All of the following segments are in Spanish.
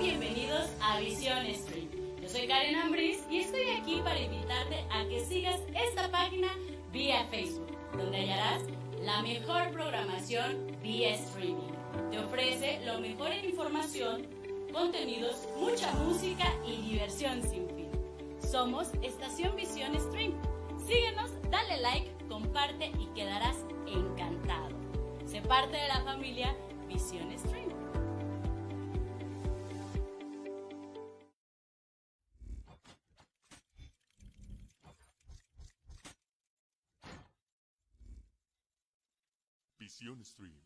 Bienvenidos a Visión Stream. Yo soy Karen Ambris y estoy aquí para invitarte a que sigas esta página vía Facebook, donde hallarás la mejor programación vía streaming. Te ofrece lo mejor en información, contenidos, mucha música y diversión sin fin. Somos Estación Visión Stream. Síguenos, dale like, comparte y quedarás encantado. Sé parte de la familia Visión Stream. 3.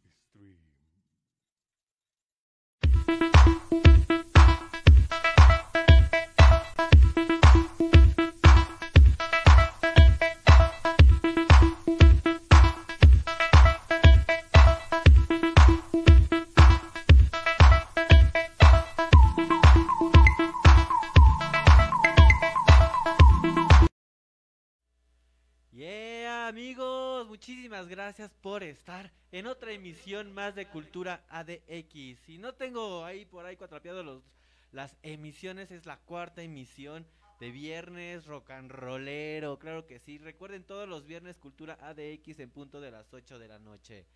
Gracias por estar en otra emisión más de Cultura ADX. Y no tengo ahí por ahí cuatrapeado los, las emisiones, es la cuarta emisión de viernes rock and rollero, claro que sí. Recuerden todos los viernes Cultura ADX en punto de las 8 de la noche.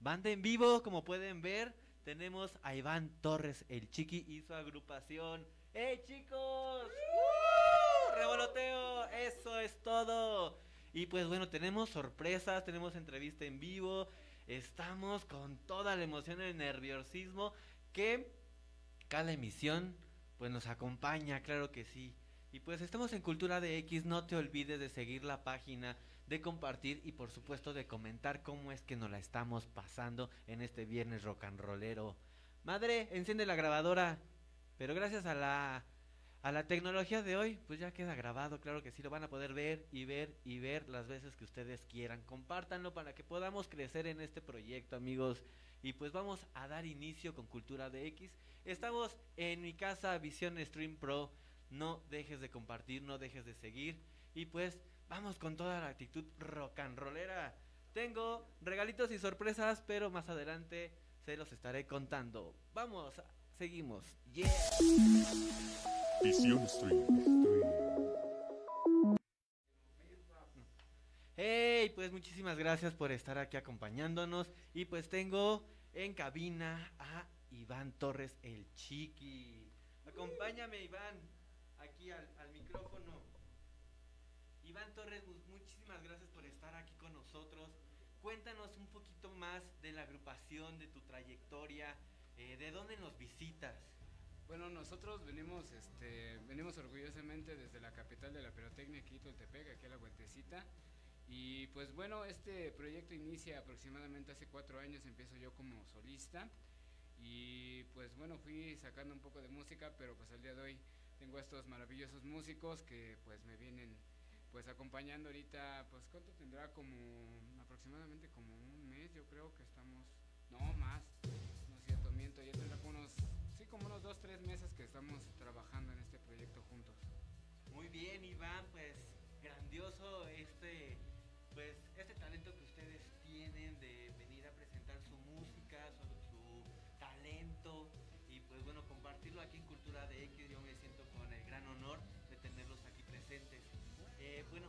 Banda en vivo, como pueden ver, tenemos a Iván Torres, el chiqui y su agrupación. ¡Hey chicos! ¡Uh! ¡Revoloteo! Eso es todo. Y pues bueno, tenemos sorpresas, tenemos entrevista en vivo, estamos con toda la emoción el nerviosismo que cada emisión pues nos acompaña, claro que sí. Y pues estamos en Cultura de X, no te olvides de seguir la página, de compartir y por supuesto de comentar cómo es que nos la estamos pasando en este viernes rock and rollero. Madre, enciende la grabadora. Pero gracias a la a la tecnología de hoy, pues ya queda grabado, claro que sí, lo van a poder ver y ver y ver las veces que ustedes quieran. Compártanlo para que podamos crecer en este proyecto, amigos. Y pues vamos a dar inicio con Cultura de X. Estamos en mi casa Visión Stream Pro. No dejes de compartir, no dejes de seguir. Y pues vamos con toda la actitud rock and rollera. Tengo regalitos y sorpresas, pero más adelante se los estaré contando. Vamos, seguimos. Yeah. Visión Stream. Hey, pues muchísimas gracias por estar aquí acompañándonos. Y pues tengo en cabina a Iván Torres, el chiqui. Acompáñame, Iván, aquí al, al micrófono. Iván Torres, mu- muchísimas gracias por estar aquí con nosotros. Cuéntanos un poquito más de la agrupación, de tu trayectoria, eh, de dónde nos visitas. Bueno, nosotros venimos, este, venimos orgullosamente desde la capital de la pirotecnia, aquí Toltepec, aquí a la Huentecita. Y pues bueno, este proyecto inicia aproximadamente hace cuatro años, empiezo yo como solista. Y pues bueno, fui sacando un poco de música, pero pues al día de hoy tengo estos maravillosos músicos que pues me vienen pues acompañando ahorita, pues cuánto tendrá como aproximadamente como un mes, yo creo que estamos, no más, no es cierto, miento, ya tendrá unos, sí, como unos dos, tres meses que estamos trabajando en este proyecto juntos. Muy bien, Iván, pues grandioso este pues este talento que ustedes tienen de venir a presentar su música, su, su talento y pues bueno, compartirlo aquí en Cultura de X, yo me siento con el gran honor de tenerlos aquí presentes. Eh, bueno,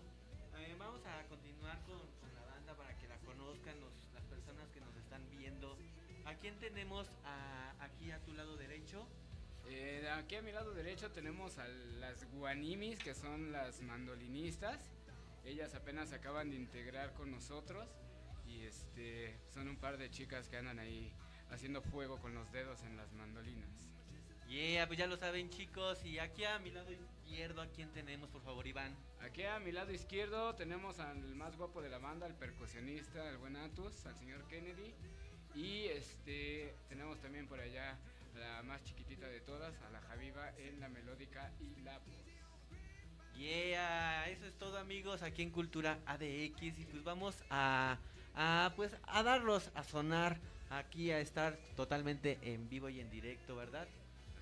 eh, vamos a continuar con, con la banda para que la conozcan los- las personas que nos están viendo. ¿A quién tenemos a- aquí a tu lado derecho? Eh, aquí a mi lado derecho tenemos a las guanimis, que son las mandolinistas. Ellas apenas acaban de integrar con nosotros y este son un par de chicas que andan ahí haciendo fuego con los dedos en las mandolinas. Yeah, pues ya lo saben chicos. Y aquí a mi lado izquierdo, ¿a quién tenemos, por favor, Iván? Aquí a mi lado izquierdo tenemos al más guapo de la banda, el percusionista, el buen Atus, al señor Kennedy. Y este tenemos también por allá la más chiquitita de todas, a la Javiva en la melódica y la voz. Yeah, eso es todo amigos aquí en Cultura ADX y pues vamos a, a pues a darlos a sonar aquí a estar totalmente en vivo y en directo, ¿verdad?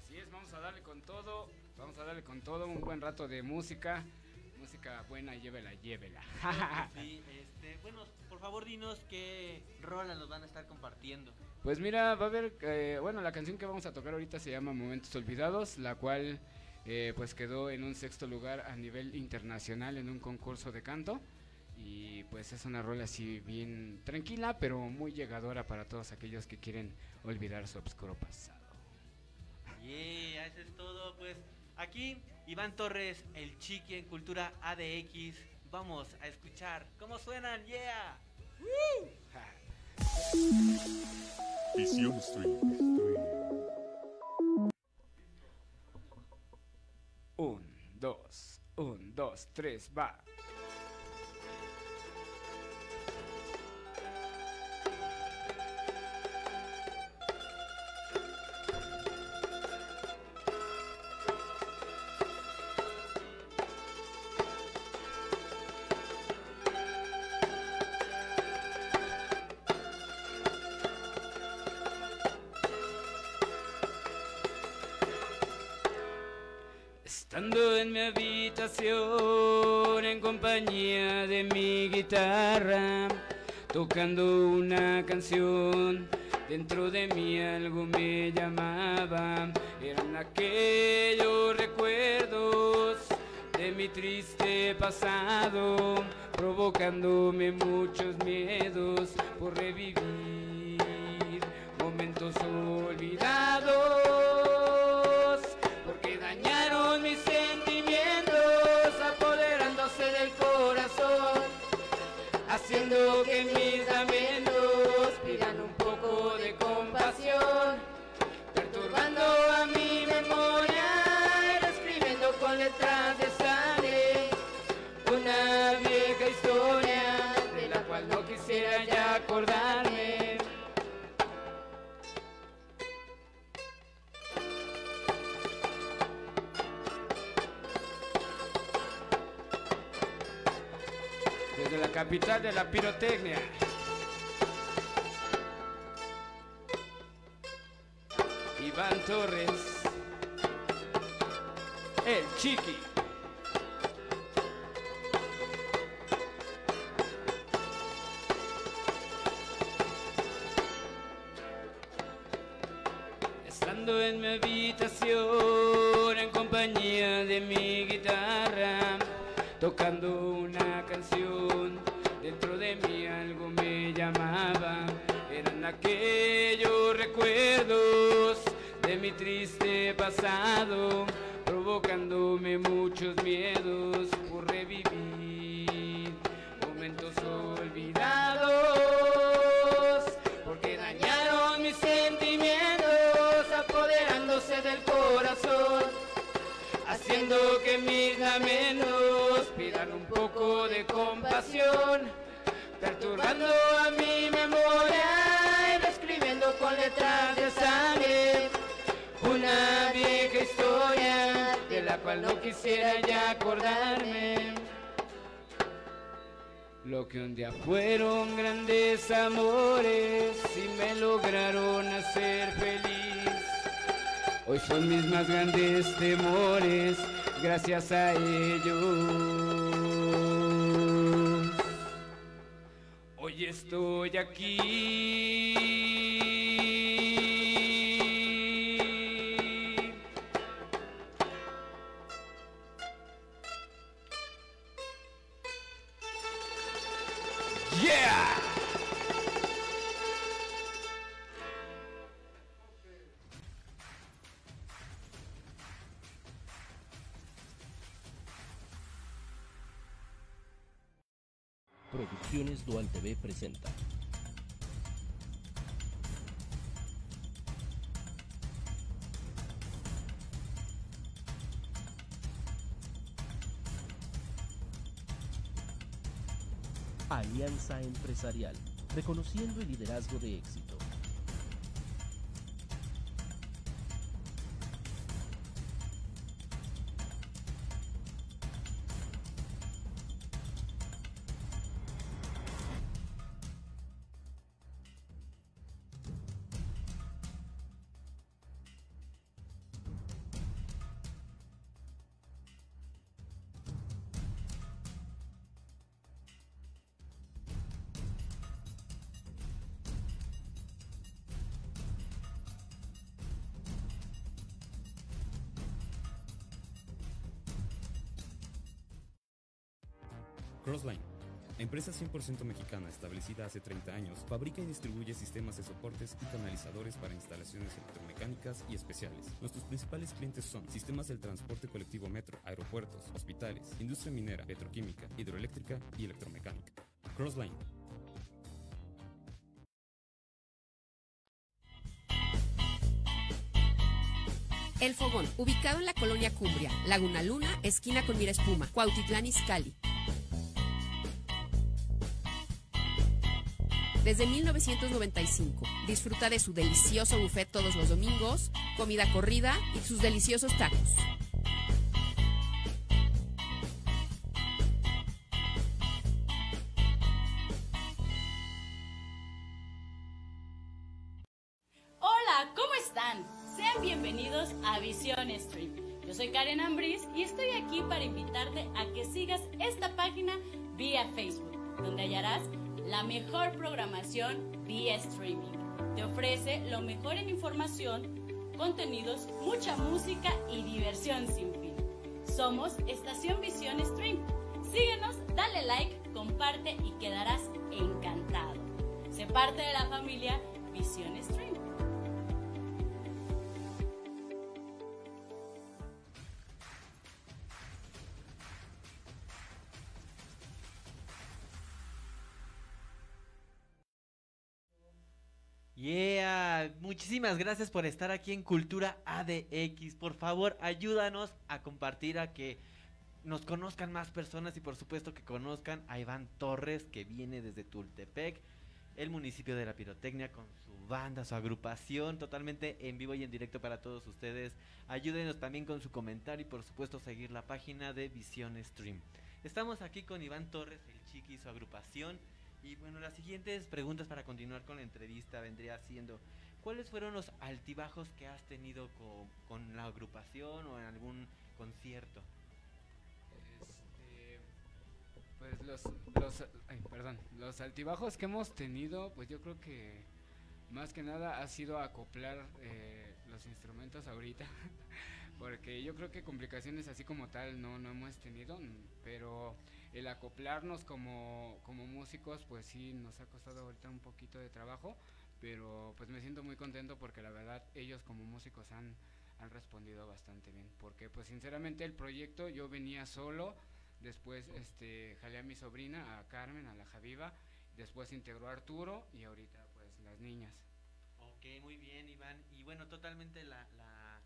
Así es, vamos a darle con todo, vamos a darle con todo un buen rato de música, música buena, llévela, llévela. Sí, este, bueno, por favor dinos qué rola nos van a estar compartiendo. Pues mira, va a haber, eh, bueno, la canción que vamos a tocar ahorita se llama Momentos Olvidados, la cual eh, pues quedó en un sexto lugar a nivel internacional en un concurso de canto. Y pues es una rola así bien tranquila, pero muy llegadora para todos aquellos que quieren olvidar su obscuro pasado. Yeah, eso es todo. Pues aquí Iván Torres, el chiqui en cultura ADX. Vamos a escuchar cómo suenan. Yeah. Visión Stream. Un, dos, un, dos, tres, va. Tocando una canción, dentro de mí algo me llamaba. Eran aquellos recuerdos de mi triste pasado, provocándome muchos miedos por revivir momentos olvidados, porque dañaron mis sentimientos, apoderándose del corazón, haciendo que mis capital de la pirotecnia. Recuerdos de mi triste pasado, provocándome muchos miedos por revivir momentos olvidados, porque dañaron mis sentimientos, apoderándose del corazón, haciendo que mis lamentos pidan un poco de compasión, perturbando a mi memoria con letras de sangre una vieja historia de la cual no quisiera ya acordarme. Lo que un día fueron grandes amores y me lograron hacer feliz. Hoy son mis más grandes temores, gracias a ellos. Hoy estoy aquí. TV presenta. Alianza Empresarial, reconociendo el liderazgo de éxito. Crossline. Empresa 100% mexicana establecida hace 30 años, fabrica y distribuye sistemas de soportes y canalizadores para instalaciones electromecánicas y especiales. Nuestros principales clientes son sistemas del transporte colectivo metro, aeropuertos, hospitales, industria minera, petroquímica, hidroeléctrica y electromecánica. Crossline. El Fogón, ubicado en la colonia Cumbria, Laguna Luna, esquina con Mira Espuma, Cuautitlán Izcalli. Desde 1995, disfruta de su delicioso buffet todos los domingos, comida corrida y sus deliciosos tacos. Contenidos, mucha música y diversión sin fin. Somos Estación Visión Stream. Síguenos, dale like, comparte y quedarás encantado. Sé parte de la familia Visión Stream. Yeah, muchísimas gracias por estar aquí en Cultura ADX. Por favor, ayúdanos a compartir a que nos conozcan más personas y por supuesto que conozcan a Iván Torres que viene desde Tultepec, el municipio de la pirotecnia con su banda, su agrupación totalmente en vivo y en directo para todos ustedes. Ayúdenos también con su comentario y por supuesto seguir la página de Visión Stream. Estamos aquí con Iván Torres, el Chiqui y su agrupación. Y bueno, las siguientes preguntas para continuar con la entrevista vendría siendo, ¿cuáles fueron los altibajos que has tenido con, con la agrupación o en algún concierto? Este, pues los, los, perdón, los altibajos que hemos tenido, pues yo creo que más que nada ha sido acoplar eh, los instrumentos ahorita, porque yo creo que complicaciones así como tal no, no hemos tenido, pero el acoplarnos como, como músicos, pues sí, nos ha costado ahorita un poquito de trabajo, pero pues me siento muy contento porque la verdad ellos como músicos han, han respondido bastante bien, porque pues sinceramente el proyecto yo venía solo, después este jalé a mi sobrina, a Carmen, a la Javiva, después integró a Arturo y ahorita pues las niñas. Ok, muy bien Iván. Y bueno, totalmente la, la,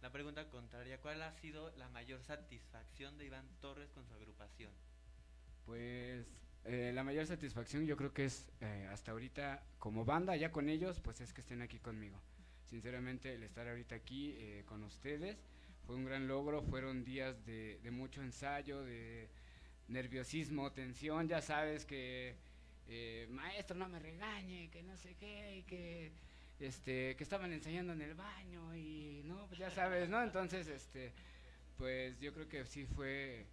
la pregunta contraria, ¿cuál ha sido la mayor satisfacción de Iván Torres con su agrupación? Pues eh, la mayor satisfacción yo creo que es eh, hasta ahorita como banda, ya con ellos, pues es que estén aquí conmigo. Sinceramente el estar ahorita aquí eh, con ustedes fue un gran logro, fueron días de, mucho ensayo, de nerviosismo, tensión, ya sabes que eh, maestro no me regañe, que no sé qué, y que este que estaban ensayando en el baño y no, pues ya sabes, ¿no? Entonces, este pues yo creo que sí fue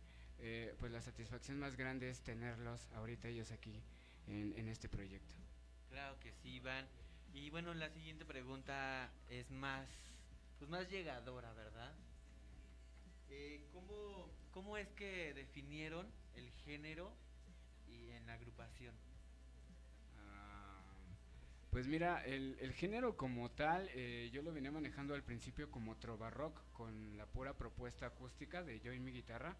eh, pues la satisfacción más grande es tenerlos ahorita ellos aquí en, en este proyecto. Claro que sí, Iván. Y bueno, la siguiente pregunta es más, pues más llegadora, ¿verdad? Eh, ¿cómo, ¿Cómo es que definieron el género y en la agrupación? Ah, Pues mira, el, el género como tal, eh, yo lo venía manejando al principio como trova rock, con la pura propuesta acústica de yo y mi guitarra.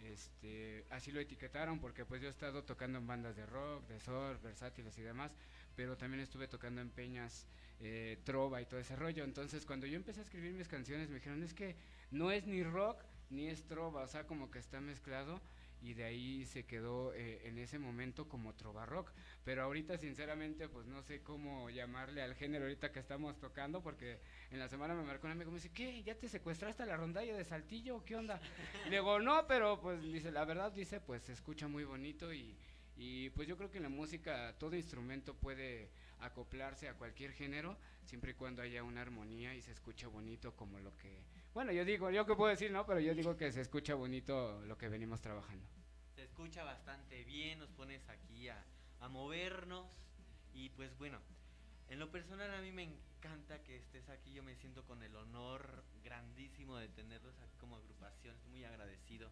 Este, así lo etiquetaron porque pues yo he estado tocando en bandas de rock, de surf, versátiles y demás, pero también estuve tocando en peñas, eh, trova y todo ese rollo. Entonces cuando yo empecé a escribir mis canciones me dijeron es que no es ni rock ni es trova, o sea como que está mezclado y de ahí se quedó eh, en ese momento como trova rock. Pero ahorita sinceramente pues no sé cómo llamarle al género ahorita que estamos tocando porque en la semana me marcó un amigo y me dice, ¿qué? ¿Ya te secuestraste a la rondalla de Saltillo? ¿Qué onda? Le digo, no, pero pues dice, la verdad dice, pues se escucha muy bonito y, y pues yo creo que en la música todo instrumento puede acoplarse a cualquier género siempre y cuando haya una armonía y se escucha bonito como lo que... Bueno, yo digo, yo qué puedo decir, ¿no? Pero yo digo que se escucha bonito lo que venimos trabajando. Se escucha bastante bien, nos pones aquí a, a movernos y pues bueno, en lo personal a mí me encanta que estés aquí, yo me siento con el honor grandísimo de tenerlos aquí como agrupación, estoy muy agradecido.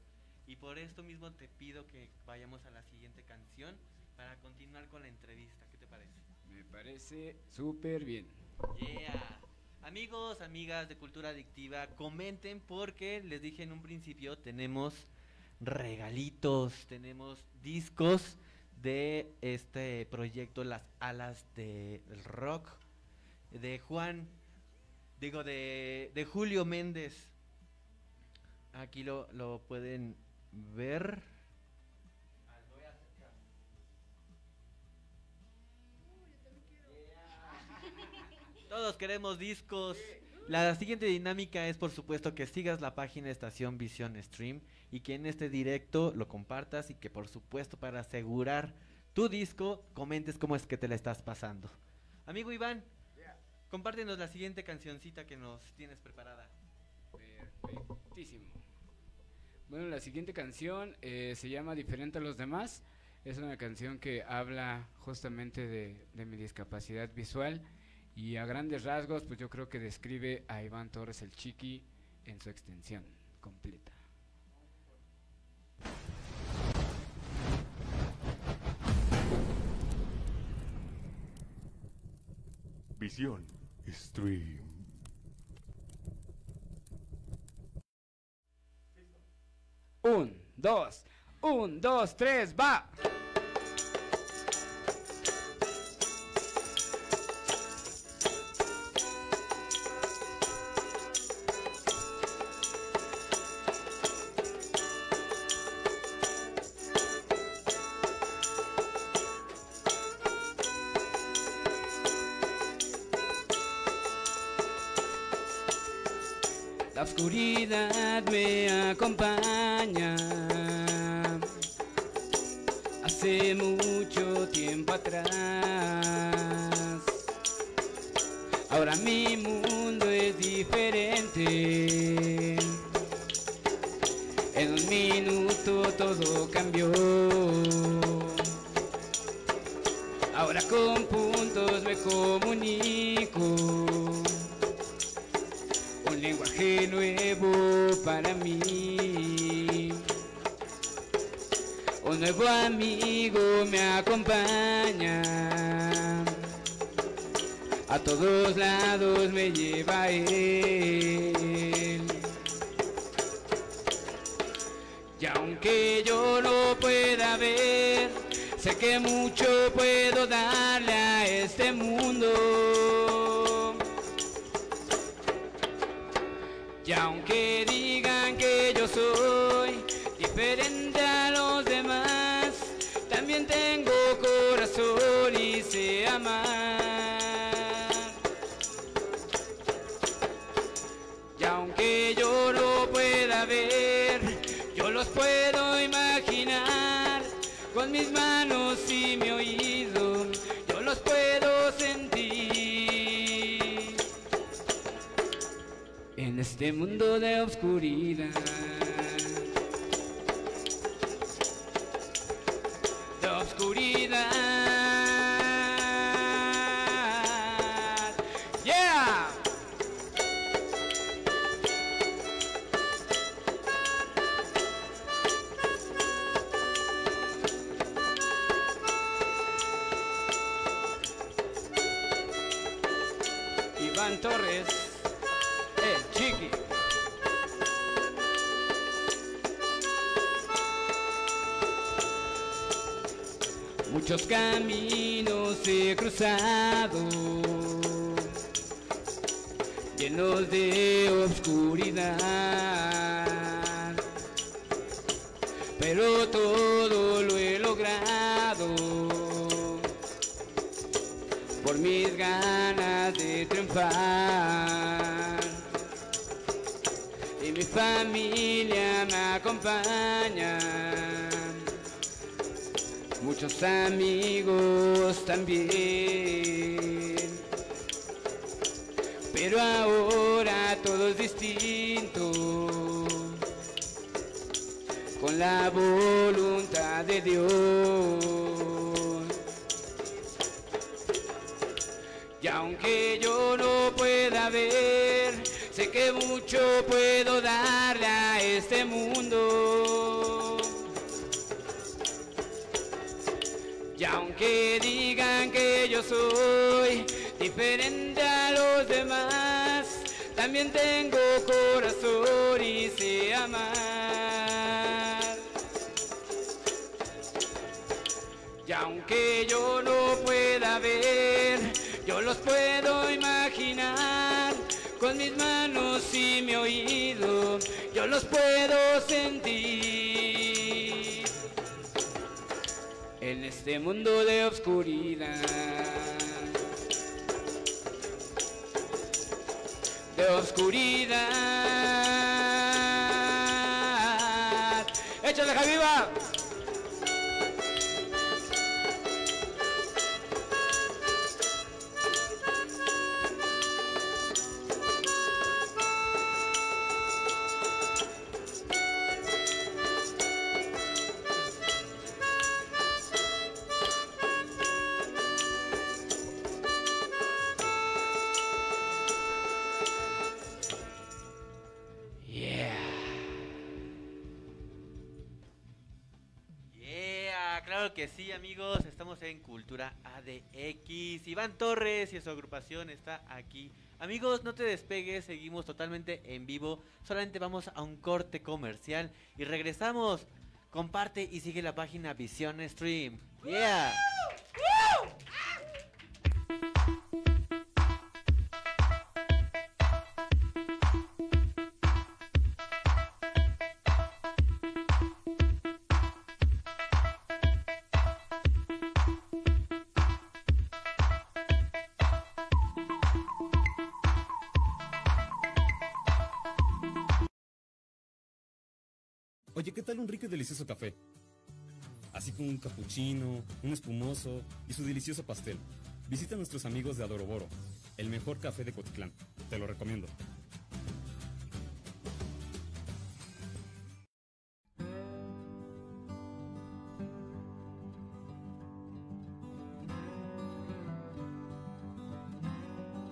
Y por esto mismo te pido que vayamos a la siguiente canción para continuar con la entrevista. ¿Qué te parece? Me parece súper bien. Yeah. Amigos, amigas de Cultura Adictiva, comenten porque les dije en un principio, tenemos regalitos, tenemos discos de este proyecto Las Alas del Rock de Juan, digo de, de Julio Méndez. Aquí lo, lo pueden ver. Todos queremos discos. La siguiente dinámica es por supuesto que sigas la página Estación Visión Stream y que en este directo lo compartas y que por supuesto para asegurar tu disco comentes cómo es que te la estás pasando. Amigo Iván, compártenos la siguiente cancioncita que nos tienes preparada. Perfectísimo. Bueno, la siguiente canción eh, se llama Diferente a los demás. Es una canción que habla justamente de, de mi discapacidad visual y a grandes rasgos, pues yo creo que describe a Iván Torres el Chiqui en su extensión completa. Visión Stream. Un, dos, un, dos, tres, va. En este mundo de oscuridad. De oscuridad. En este mundo de obscuridad. De oscuridad. Échale, Javiva. Iván Torres y su agrupación está aquí. Amigos, no te despegues, seguimos totalmente en vivo. Solamente vamos a un corte comercial y regresamos. Comparte y sigue la página Visión Stream. Yeah. Oye, ¿qué un rico y delicioso café? Así como un cappuccino, un espumoso y su delicioso pastel. Visita a nuestros amigos de Adoroboro, el mejor café de Cotitlán. Te lo recomiendo.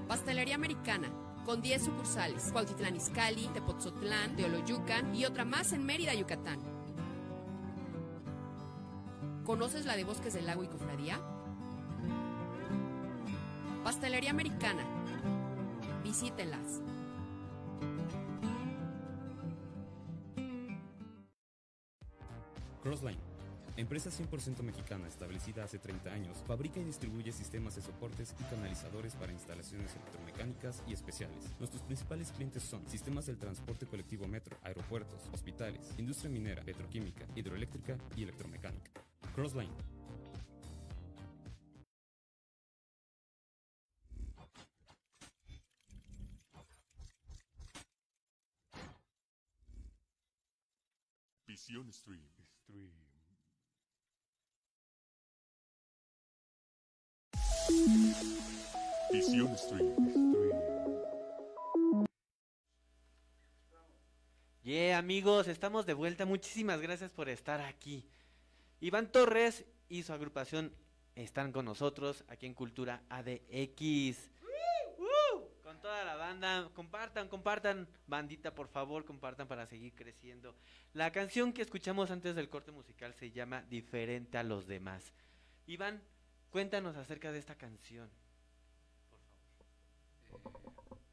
Pastelería Americana, con 10 sucursales, Cuautitlán Izcalli, Tepoztlán, Teoloyucan y otra más en Mérida, Yucatán. ¿Conoces la de Bosques del Lago y Cofradía? Pastelería Americana. Visítenlas. Crossline, empresa 100% mexicana establecida hace 30 años, fabrica y distribuye sistemas de soportes y canalizadores para instalaciones electromecánicas y especiales. Nuestros principales clientes son sistemas del transporte colectivo metro, aeropuertos, hospitales, industria minera, petroquímica, hidroeléctrica y electromecánica. Crossline. Visión Stream. Stream. Visión Stream. Stream. Yeah, amigos, estamos de vuelta. Muchísimas gracias por estar aquí. Iván Torres y su agrupación están con nosotros aquí en Cultura ADX. Con toda la banda, compartan, compartan, bandita, por favor, compartan para seguir creciendo. La canción que escuchamos antes del corte musical se llama Diferente a los demás. Iván, cuéntanos acerca de esta canción.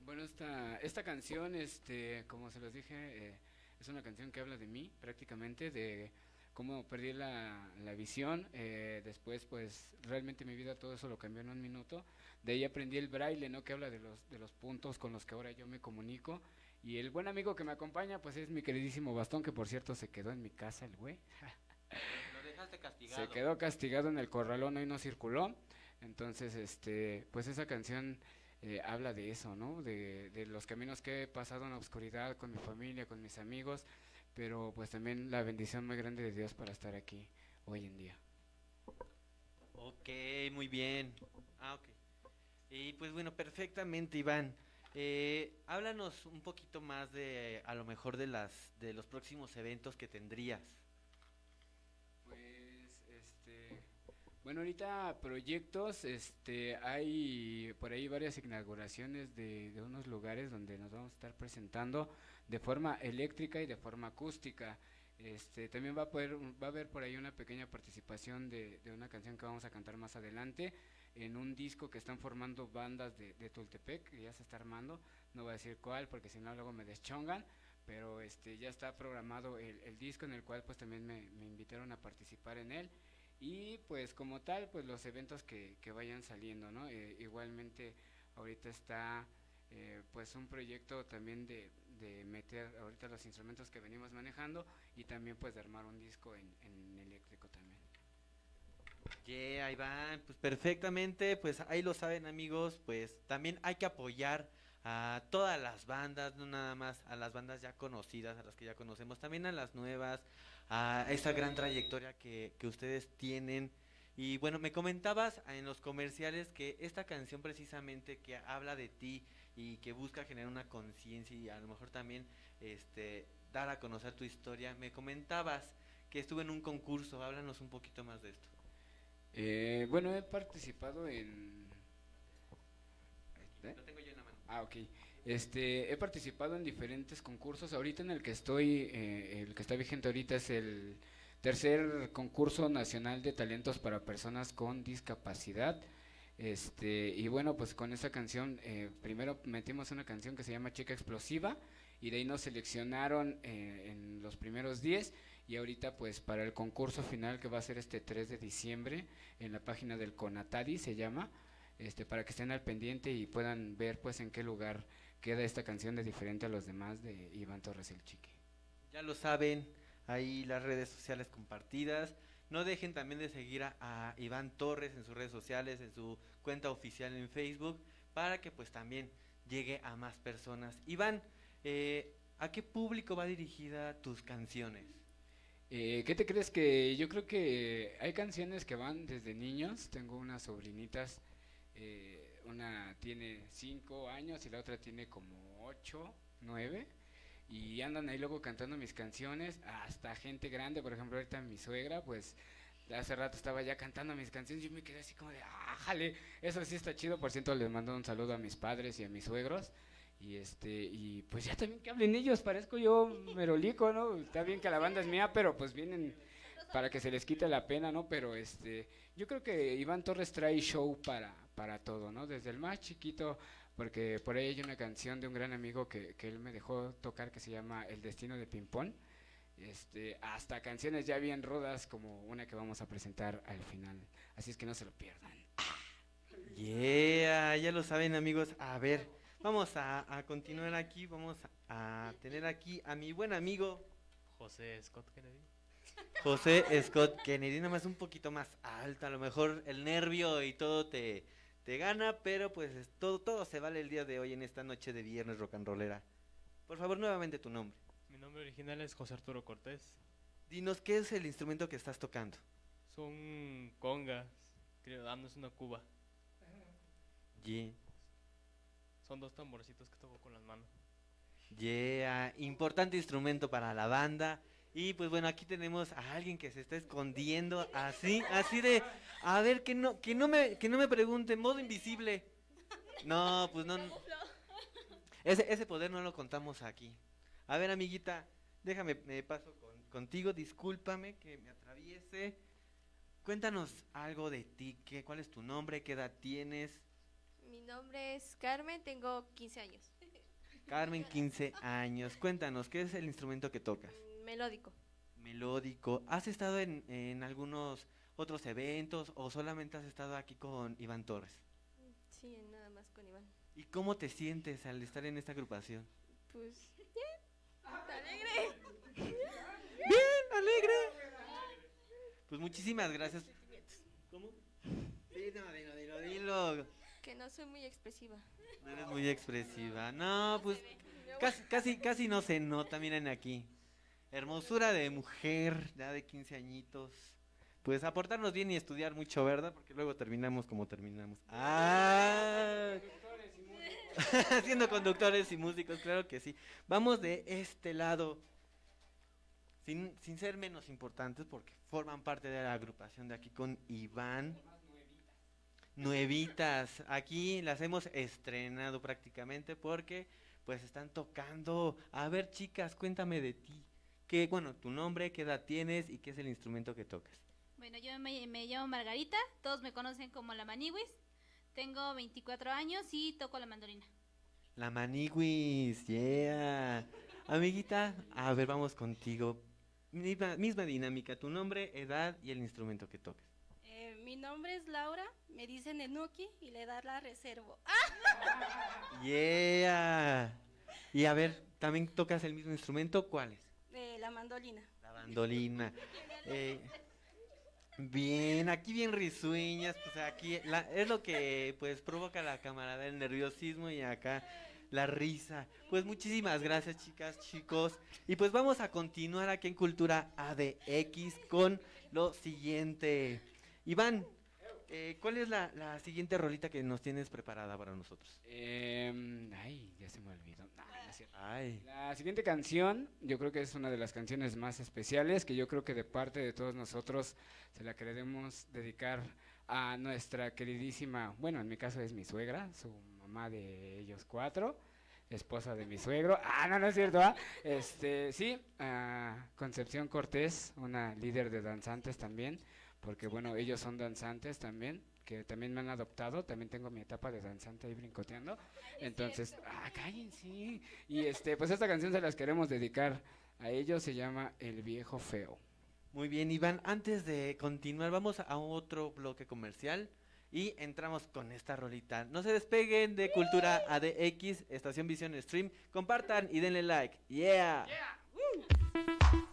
Bueno, esta, esta canción, este, como se los dije, eh, es una canción que habla de mí, prácticamente, de cómo perdí la, la visión. eh, después, pues, realmente mi vida todo eso lo cambió en un minuto. De ahí aprendí el braille, ¿no? Que habla de los, de los puntos con los que ahora yo me comunico. Y el buen amigo que me acompaña, pues, es mi queridísimo Bastón, que por cierto se quedó en mi casa el güey. Lo dejaste castigado. Se quedó castigado en el corralón, hoy no circuló. Entonces, este, pues esa canción eh, habla de eso, ¿no? De, de los caminos que he pasado en la oscuridad con mi familia, con mis amigos, pero pues también la bendición muy grande de Dios para estar aquí hoy en día. Ok, muy bien. Ah, ok. Y pues bueno, perfectamente, Iván. Eh, háblanos un poquito más de, a lo mejor, de las, de los próximos eventos que tendrías. Bueno, ahorita proyectos, este, hay por ahí varias inauguraciones de, unos lugares donde nos vamos a estar presentando de forma eléctrica y de forma acústica. Este, también va a, poder, va a haber por ahí una pequeña participación de, una canción que vamos a cantar más adelante en un disco que están formando bandas de, Tultepec, que ya se está armando, no voy a decir cuál porque si no luego me deschongan, pero este ya está programado el, el disco en el cual pues también me, me invitaron a participar en él y pues como tal pues los eventos que, que vayan saliendo, ¿no? Eh, igualmente ahorita está eh, pues un proyecto también de, de meter ahorita los instrumentos que venimos manejando y también pues de armar un disco en, en eléctrico también. Yeah, ahí van, pues perfectamente, pues ahí lo saben amigos, pues también hay que apoyar a todas las bandas, no nada más a las bandas ya conocidas, a las que ya conocemos, también a las nuevas, a esa gran trayectoria que, que ustedes tienen. Y bueno, me comentabas en los comerciales que esta canción precisamente que habla de ti y que busca generar una conciencia y a lo mejor también este dar a conocer tu historia, me comentabas que estuve en un concurso, háblanos un poquito más de esto. Eh, bueno, he participado en... ¿Eh? Ah, ok. Este, he participado en diferentes concursos. Ahorita en el que estoy, eh, el que está vigente ahorita es el tercer concurso nacional de talentos para personas con discapacidad. Este, y bueno, pues con esa canción, eh, primero metimos una canción que se llama Chica Explosiva y de ahí nos seleccionaron eh, en los primeros 10 y ahorita pues para el concurso final que va a ser este 3 de diciembre en la página del Conatadi se llama, este, para que estén al pendiente y puedan ver pues en qué lugar queda esta canción de diferente a los demás de Iván Torres el Chique. Ya lo saben, ahí las redes sociales compartidas. No dejen también de seguir a, a Iván Torres en sus redes sociales, en su cuenta oficial en Facebook, para que pues también llegue a más personas. Iván, eh, ¿a qué público va dirigida tus canciones? Eh, ¿Qué te crees que yo creo que hay canciones que van desde niños? Tengo unas sobrinitas, eh, una tiene 5 años y la otra tiene como 8, 9 y andan ahí luego cantando mis canciones, hasta gente grande, por ejemplo, ahorita mi suegra, pues hace rato estaba ya cantando mis canciones, yo me quedé así como de, ah, jale, eso sí está chido, por cierto les mando un saludo a mis padres y a mis suegros, y este, y pues ya también que hablen ellos, parezco yo merolico, ¿no? Está bien que la banda es mía, pero pues vienen para que se les quite la pena, ¿no? Pero este, yo creo que Iván Torres trae show para, para todo, ¿no? Desde el más chiquito porque por ahí hay una canción de un gran amigo que, que él me dejó tocar que se llama El Destino de Pimpón. Este, hasta canciones ya bien rudas como una que vamos a presentar al final. Así es que no se lo pierdan. Yeah, ya lo saben amigos. A ver, vamos a, a continuar aquí, vamos a tener aquí a mi buen amigo José Scott Kennedy. José Scott Kennedy, nada más un poquito más alto, a lo mejor el nervio y todo te, te gana, pero pues es- todo, todo se vale el día de hoy en esta noche de viernes rock and rollera. Por favor, nuevamente tu nombre. Mi nombre original es José Arturo Cortés. Dinos, ¿qué es el instrumento que estás tocando? Son congas, creo, ah, no es una cuba. Yeah, Son dos tamborcitos que toco con las manos. yeah, importante instrumento para la banda. Y pues bueno, aquí tenemos a alguien que se está escondiendo así, así de, a ver, que no, que no me, que no me pregunten, modo invisible. No, pues no. no. Ese, ese poder no lo contamos aquí. A ver, amiguita, déjame, me paso con- contigo, discúlpame que me atraviese. Cuéntanos algo de ti, ¿qué, ¿cuál es tu nombre? ¿Qué edad tienes? Mi nombre es Carmen, tengo 15 años. Carmen, 15 años. Cuéntanos, ¿qué es el instrumento que tocas? Melódico. Melódico. ¿Has estado en, en algunos otros eventos o solamente has estado aquí con Iván Torres? Sí, nada más con Iván. ¿Y cómo te sientes al estar en esta agrupación? Pues bien. Alegre. alegre. Pues muchísimas gracias. ¿Cómo? Sí, no, dilo, dilo, dilo. Que no soy muy expresiva. No eres muy expresiva. No, pues casi, casi, casi no se nota, miren aquí. Hermosura de mujer, ya de 15 añitos. Pues aportarnos bien y estudiar mucho, ¿verdad? Porque luego terminamos como terminamos. Ah. Siendo conductores y músicos, claro que sí. Vamos de este lado, sin, sin ser menos importantes, porque forman parte de la agrupación de aquí con Iván. Nuevitas, aquí las hemos estrenado prácticamente porque pues están tocando. A ver, chicas, cuéntame de ti. Que, bueno, tu nombre, qué edad tienes y qué es el instrumento que tocas. Bueno, yo me, me llamo Margarita, todos me conocen como la Maniwis. Tengo 24 años y toco la mandolina. La Maniwis, yeah. Amiguita, a ver, vamos contigo. Misma, misma dinámica, tu nombre, edad y el instrumento que tocas. Eh, mi nombre es Laura, me dicen Enuki y le da la reservo. Yeah. Y a ver, ¿también tocas el mismo instrumento? ¿Cuál es? Eh, la mandolina. La bandolina. Eh, bien, aquí bien risueñas, pues aquí la- es lo que pues provoca la camarada, el nerviosismo y acá la risa. Pues muchísimas gracias chicas, chicos. Y pues vamos a continuar aquí en Cultura ADX con lo siguiente. Iván, eh, ¿cuál es la, la siguiente rolita que nos tienes preparada para nosotros? Em, ay, ya se me olvidó. No. Ay. La siguiente canción, yo creo que es una de las canciones más especiales que yo creo que de parte de todos nosotros se la queremos dedicar a nuestra queridísima, bueno, en mi caso es mi suegra, su mamá de ellos cuatro, esposa de mi suegro. Ah, no, no es cierto, ¿ah? Este, sí, a Concepción Cortés, una líder de danzantes también, porque bueno, ellos son danzantes también, que también me han adoptado, también tengo mi etapa de danzante ahí brincoteando. Entonces, ah, cállense. Y este, pues esta canción se las queremos dedicar a ellos, se llama El viejo feo. Muy bien, Iván. Antes de continuar, vamos a otro bloque comercial y entramos con esta rolita. No se despeguen de Cultura ADX, Estación Visión Stream. Compartan y denle like. Yeah. Producciones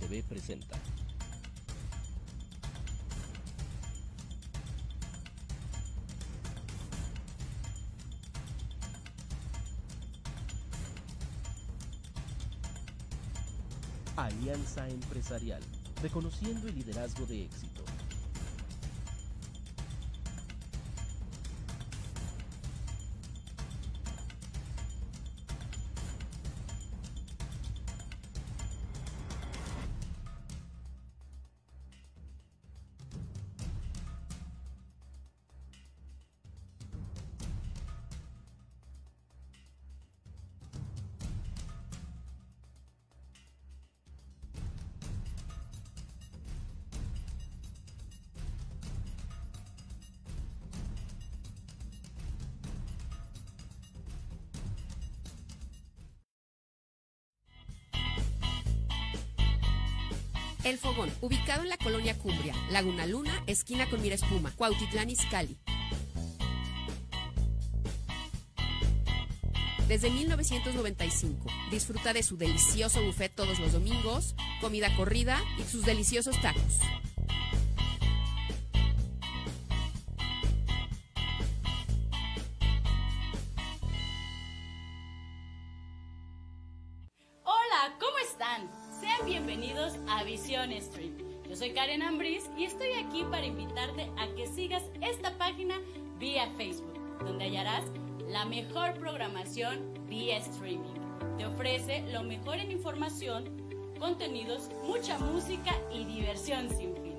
TV presenta. Alianza Empresarial. Reconociendo el liderazgo de éxito. Ubicado en la colonia Cumbria, Laguna Luna, esquina con Mira Espuma, Cuautitlán Izcalli. Desde 1995, disfruta de su delicioso buffet todos los domingos, comida corrida y sus deliciosos tacos. Hola, ¿cómo están? Sean bienvenidos a Visión Stream. Yo soy Karen Ambris y estoy aquí para invitarte a que sigas esta página vía Facebook, donde hallarás la mejor programación vía streaming. Te ofrece lo mejor en información, contenidos, mucha música y diversión sin fin.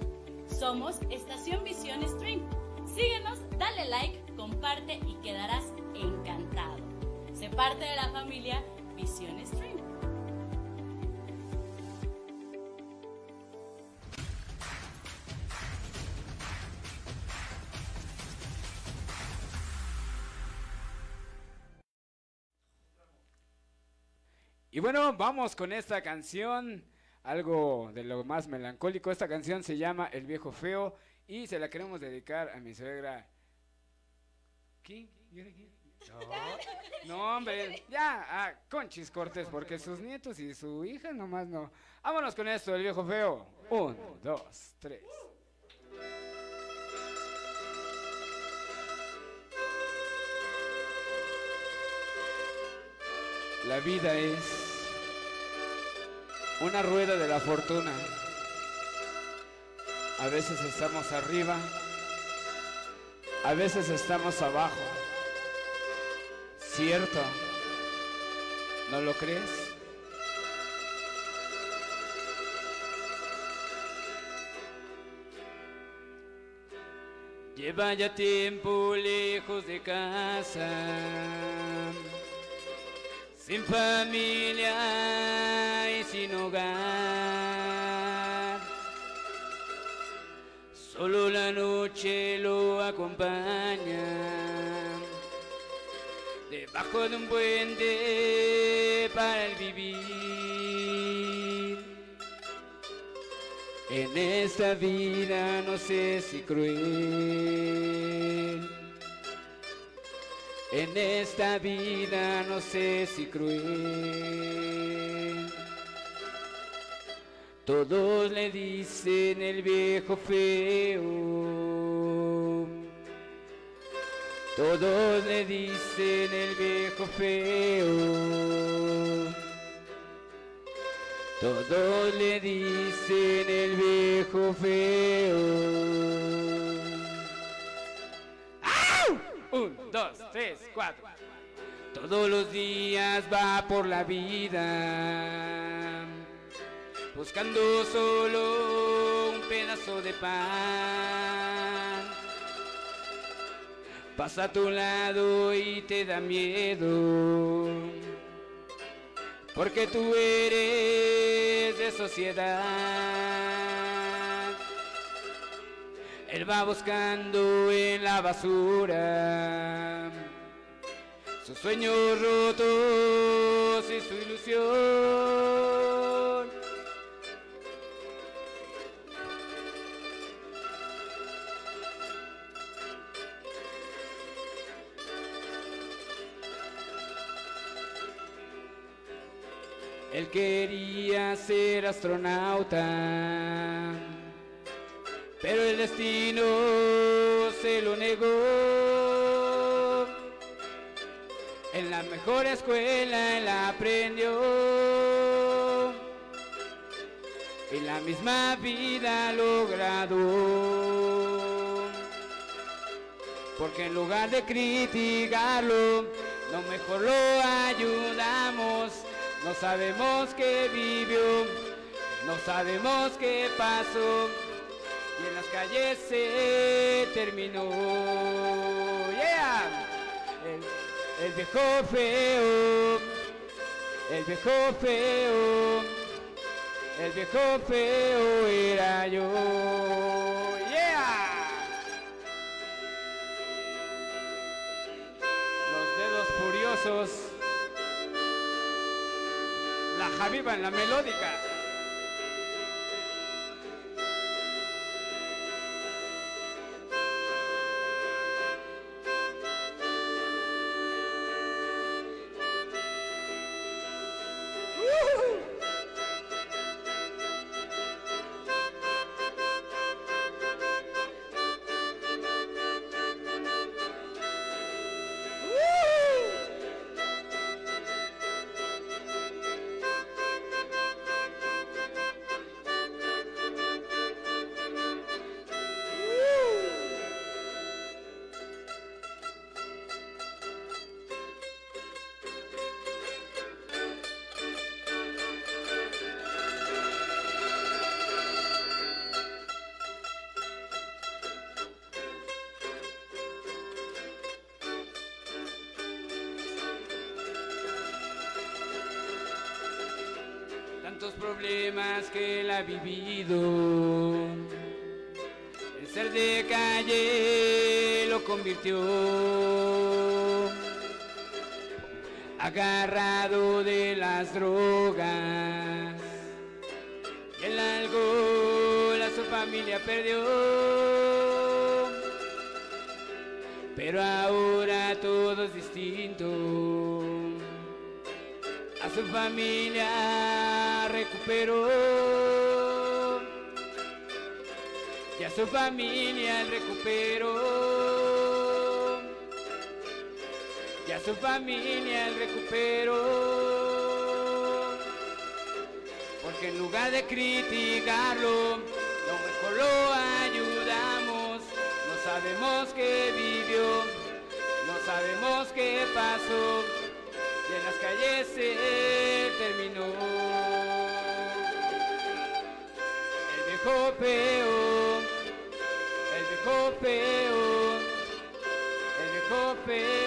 Somos Estación Visión Stream. Síguenos, dale like, comparte y quedarás encantado. Sé parte de la familia Visión Stream. Y bueno, vamos con esta canción, algo de lo más melancólico. Esta canción se llama El viejo feo y se la queremos dedicar a mi suegra. ¿Quién? No, no, hombre, ya, a Conchis Cortés, porque sus nietos y su hija nomás no. Vámonos con esto, el viejo feo. Un, dos, tres. La vida es una rueda de la fortuna. A veces estamos arriba, a veces estamos abajo. cierto. ¿No lo crees? Lleva ya tiempo lejos de casa, sin familia y sin hogar. Solo la noche lo acompaña, debajo de un puente para el vivir. En esta vida no sé si cruel. En esta vida no sé si cruel. Todos le dicen el viejo feo. Todos le dicen el viejo feo. Todos le dicen el viejo feo. Todos los días va por la vida, buscando solo un pedazo de pan. Pasa a tu lado y te da miedo porque tú eres de sociedad. Él va buscando en la basura sus sueños rotos y su ilusión. Él quería ser astronauta, pero el destino se lo negó. En la mejor escuela él aprendió, y la misma vida lo graduó. Porque en lugar de criticarlo, no mejor lo ayudamos. No sabemos qué vivió, no sabemos qué pasó, y en las calles se terminó. El, viejo feo, el viejo feo, el viejo feo era yo. Yeah. Los dedos furiosos la Javiva en la melódica. Vivido. El ser de calle lo convirtió. Agarrado de las drogas. Y el alcohol a su familia perdió. Pero ahora todo es distinto a su familia recuperó su familia él recuperó y a su familia él recuperó porque en lugar de criticarlo lo mejor lo ayudamos. No sabemos qué vivió no sabemos qué pasó. Y en las calles se terminó. El viejo el feo, el viejo feo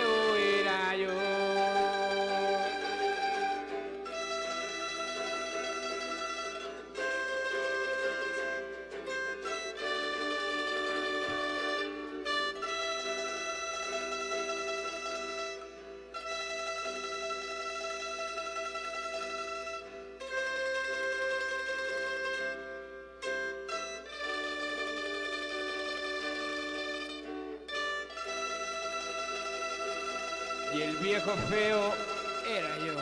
viejo feo era yo.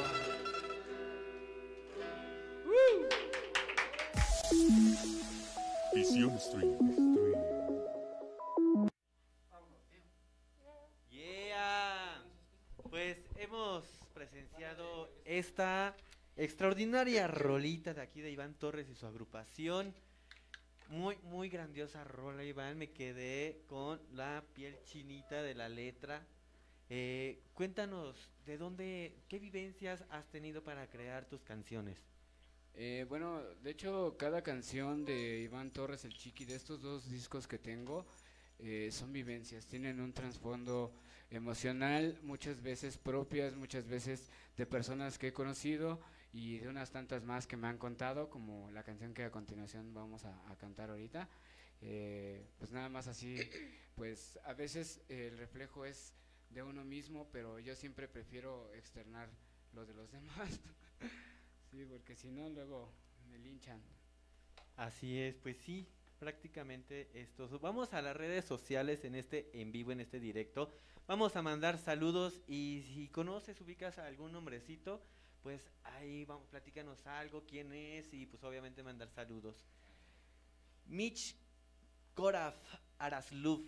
Visión Stream. Yeah. Pues hemos presenciado esta extraordinaria rolita de aquí de Iván Torres y su agrupación. Muy, muy grandiosa rola, Iván. Me quedé con la piel chinita de la letra. Eh, cuéntanos, ¿de dónde, qué vivencias has tenido para crear tus canciones? Eh, bueno, de hecho, cada canción de Iván Torres, el Chiqui, de estos dos discos que tengo, eh, son vivencias, tienen un trasfondo emocional, muchas veces propias, muchas veces de personas que he conocido y de unas tantas más que me han contado, como la canción que a continuación vamos a, a cantar ahorita. Eh, pues nada más así, pues a veces el reflejo es de uno mismo, pero yo siempre prefiero externar lo de los demás. sí, porque si no, luego me linchan. Así es, pues sí, prácticamente esto. Vamos a las redes sociales en este en vivo, en este directo. Vamos a mandar saludos y si conoces, ubicas a algún hombrecito, pues ahí vamos, platícanos algo, quién es y pues obviamente mandar saludos. Mitch Koraf Arasluf,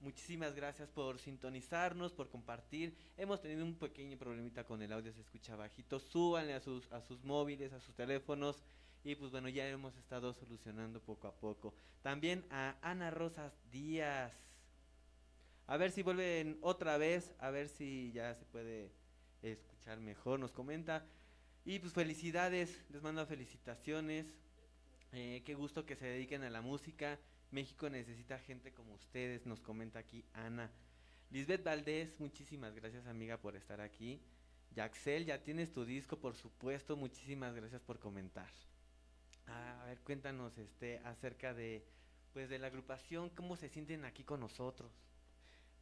muchísimas gracias por sintonizarnos, por compartir. Hemos tenido un pequeño problemita con el audio, se escucha bajito. Súbanle a sus, a sus móviles, a sus teléfonos. Y pues bueno, ya hemos estado solucionando poco a poco. También a Ana Rosas Díaz. A ver si vuelven otra vez, a ver si ya se puede escuchar mejor, nos comenta. Y pues felicidades, les mando felicitaciones. Eh, qué gusto que se dediquen a la música. México necesita gente como ustedes, nos comenta aquí Ana. Lisbeth Valdés, muchísimas gracias amiga por estar aquí. Yaxel, ya tienes tu disco, por supuesto, muchísimas gracias por comentar. A ver, cuéntanos este acerca de pues de la agrupación, cómo se sienten aquí con nosotros.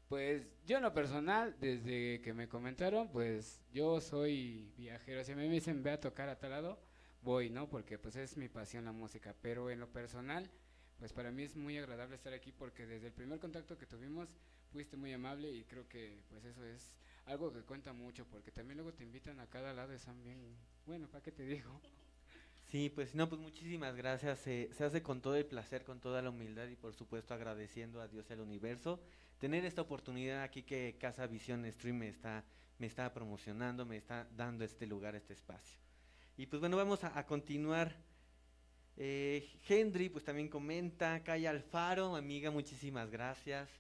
Pues yo en lo personal, desde que me comentaron, pues yo soy viajero. Si me dicen ve a tocar a tal lado, voy, ¿no? Porque pues es mi pasión la música. Pero en lo personal, pues para mí es muy agradable estar aquí porque desde el primer contacto que tuvimos fuiste muy amable y creo que pues eso es algo que cuenta mucho porque también luego te invitan a cada lado y están bien, bueno, ¿para qué te digo? Sí, pues no, pues muchísimas gracias. Se, hace con todo el placer, con toda la humildad y por supuesto agradeciendo a Dios y al universo tener esta oportunidad aquí que Casa Visión Stream me está, me está promocionando, me está dando este lugar, este espacio. Y pues bueno, vamos a continuar. Eh, Henry pues también comenta, Calla Alfaro, amiga, muchísimas gracias.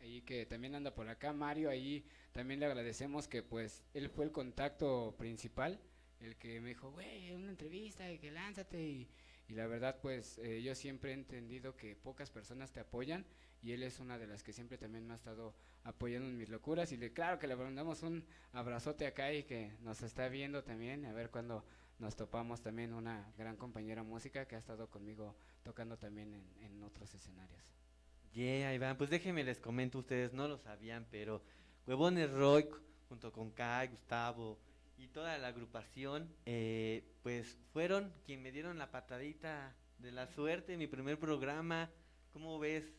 Ahí que también anda por acá, Mario, ahí también le agradecemos que pues él fue el contacto principal, el que me dijo, güey, una entrevista, que lánzate, y, y la verdad pues eh, yo siempre he entendido que pocas personas te apoyan, y él es una de las que siempre también me ha estado apoyando en mis locuras, y le, claro que le mandamos un abrazote acá y que nos está viendo también, a ver cuando nos topamos también una gran compañera música que ha estado conmigo tocando también en, en otros escenarios. Yeah, Iván, pues déjenme les comento, ustedes no lo sabían, pero Huevones Roy, junto con Kai, Gustavo y toda la agrupación, eh, pues fueron quien me dieron la patadita de la suerte en mi primer programa. ¿Cómo ves?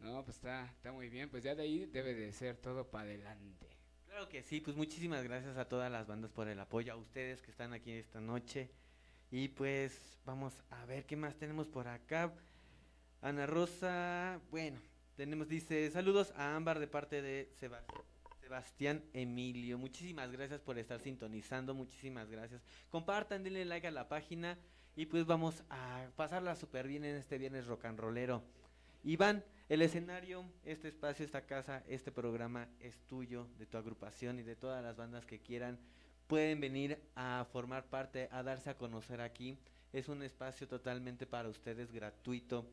No, pues está, está muy bien, pues ya de ahí debe de ser todo para adelante. Claro que sí, pues muchísimas gracias a todas las bandas por el apoyo, a ustedes que están aquí esta noche. Y pues vamos a ver qué más tenemos por acá. Ana Rosa, bueno, tenemos, dice, saludos a Ámbar de parte de Seba- Sebastián Emilio. Muchísimas gracias por estar sintonizando, muchísimas gracias. Compartan, denle like a la página y pues vamos a pasarla súper bien en este viernes rock and rollero. Iván, el escenario, este espacio, esta casa, este programa es tuyo, de tu agrupación y de todas las bandas que quieran. Pueden venir a formar parte, a darse a conocer aquí. Es un espacio totalmente para ustedes gratuito.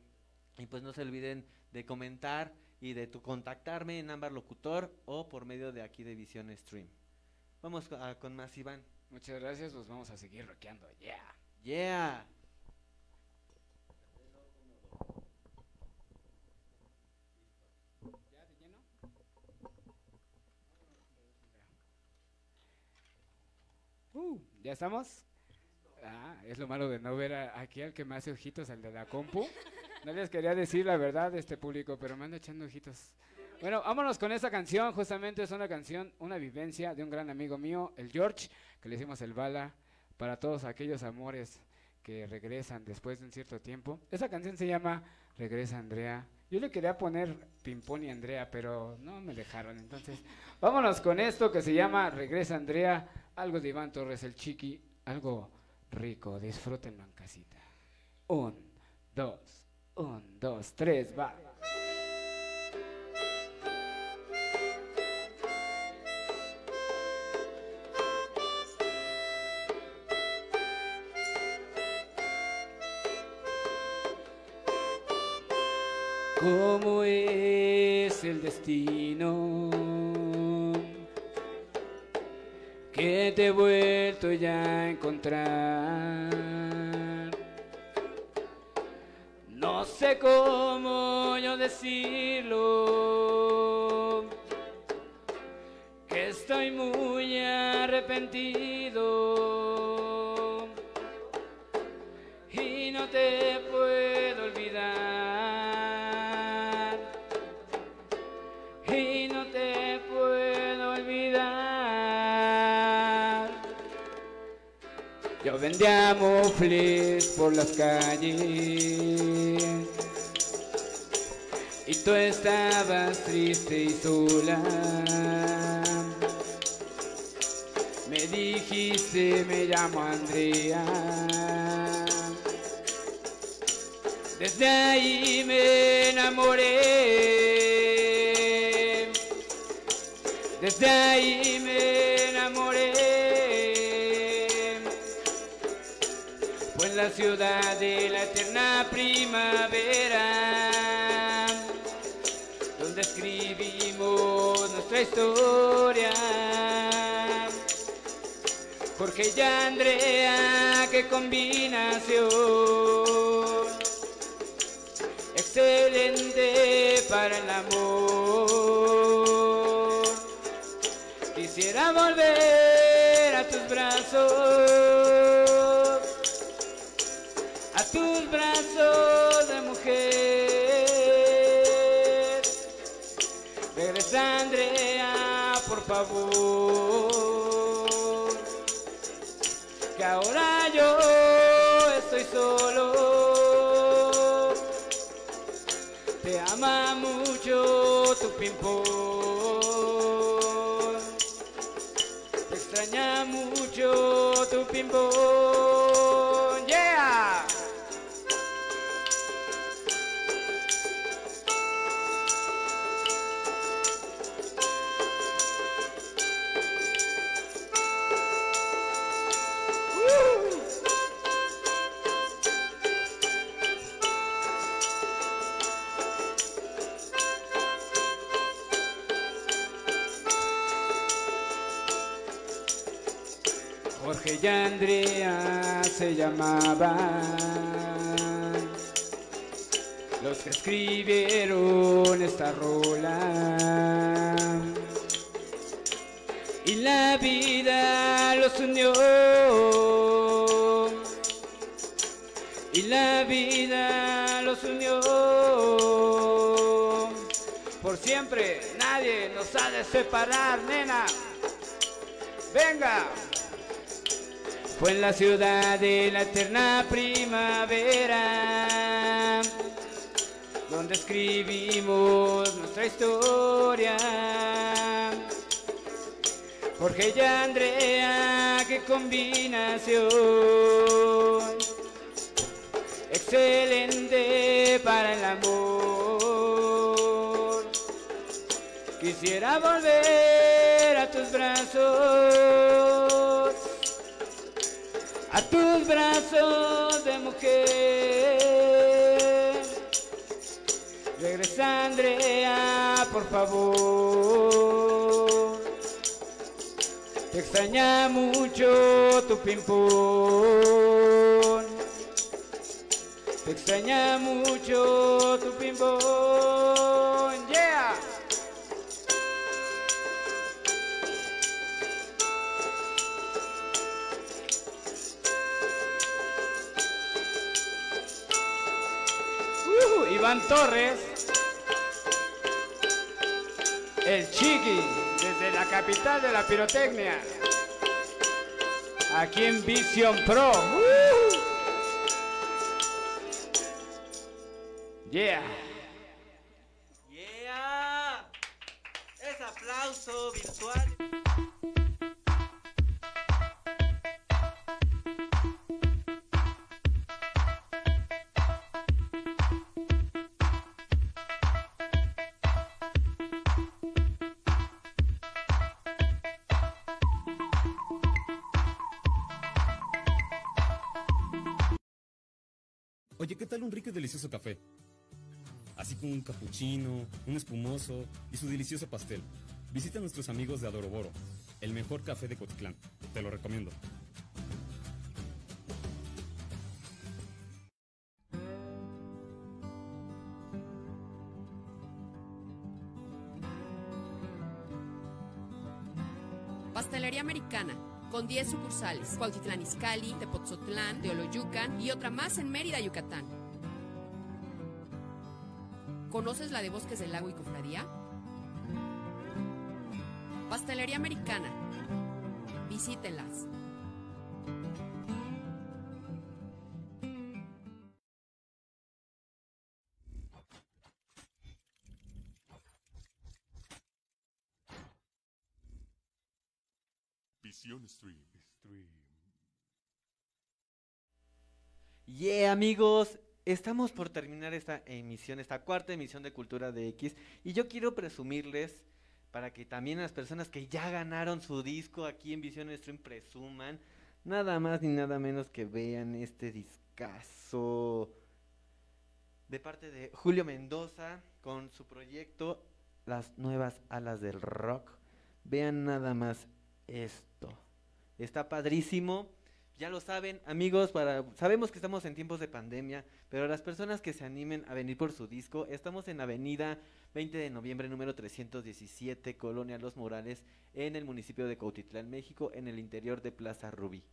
Y pues no se olviden de comentar y de tu contactarme en Ámbar Locutor o por medio de aquí de Visión Stream. Vamos a- con más Iván. Muchas gracias, pues vamos a seguir rockeando. Yeah. Yeah. Uh, ¿Ya estamos? Ah, es lo malo de no ver a- aquí al que me hace ojitos, al de la compu. No les quería decir la verdad este público, pero me anda echando ojitos. Bueno, vámonos con esta canción. Justamente es una canción, una vivencia de un gran amigo mío, el George, que le decimos el Bala, para todos aquellos amores que regresan después de un cierto tiempo. Esa canción se llama Regresa Andrea. Yo le quería poner Pimpón y Andrea, pero no me dejaron. Entonces, vámonos con esto que se llama Regresa Andrea, algo de Iván Torres, el chiqui, algo rico. Disfrútenlo en casita. Un, dos, un, dos, tres, va. ¿Cómo es el destino que te he vuelto ya a encontrar? No sé cómo yo decirlo, que estoy muy arrepentido por las calles. Y tú estabas triste y sola. Me dijiste me llamo Andrea desde ahí me enamoré. Desde ahí ciudad de la eterna primavera. Donde escribimos nuestra historia. Jorge y Andrea, qué combinación excelente para el amor. Quisiera volver a tus brazos, brazos de mujer. Regresa Andrea, por favor, que ahora yo estoy solo. Te ama mucho tu pimpón. Te extraña mucho tu pimpón. Separar nena venga fue en la ciudad de la eterna primavera, donde escribimos nuestra historia. Jorge y Andrea, qué combinación. Excelente para el amor. Quisiera volver a tus brazos, a tus brazos de mujer. Regresa Andrea, por favor. Te extraña mucho tu pimpón. Te extraña mucho tu pimpón. Torres. El Chiqui, desde la capital de la pirotecnia. Aquí en Vision Pro. Uh. Yeah. Yeah. Es aplauso virtual. Delicioso café? Así como un cappuccino, un espumoso y su delicioso pastel. Visita a nuestros amigos de Adoroboro, el mejor café de Cotitlán. Te lo recomiendo. Pastelería Americana, con 10 sucursales, Cuautitlán Izcalli, Tepoztlán, Teoloyucan y otra más en Mérida, Yucatán. ¿Conoces la de Bosques del Lago y Cofradía? Pastelería Americana. Visítenlas. Visión Stream. Stream. Yeah, amigos, estamos por terminar esta emisión, esta cuarta emisión de Cultura de X. Y yo quiero presumirles, para que también las personas que ya ganaron su disco aquí en Visión Stream presuman, nada más ni nada menos que vean este discazo de parte de Julio Mendoza con su proyecto Las Nuevas Alas del Rock. Vean nada más esto. Está padrísimo. Ya lo saben, amigos, sabemos que estamos en tiempos de pandemia, pero las personas que se animen a venir por su disco, estamos en Avenida 20 de noviembre número 317, Colonia Los Morales, en el municipio de Cautitlán, México, en el interior de Plaza Rubí.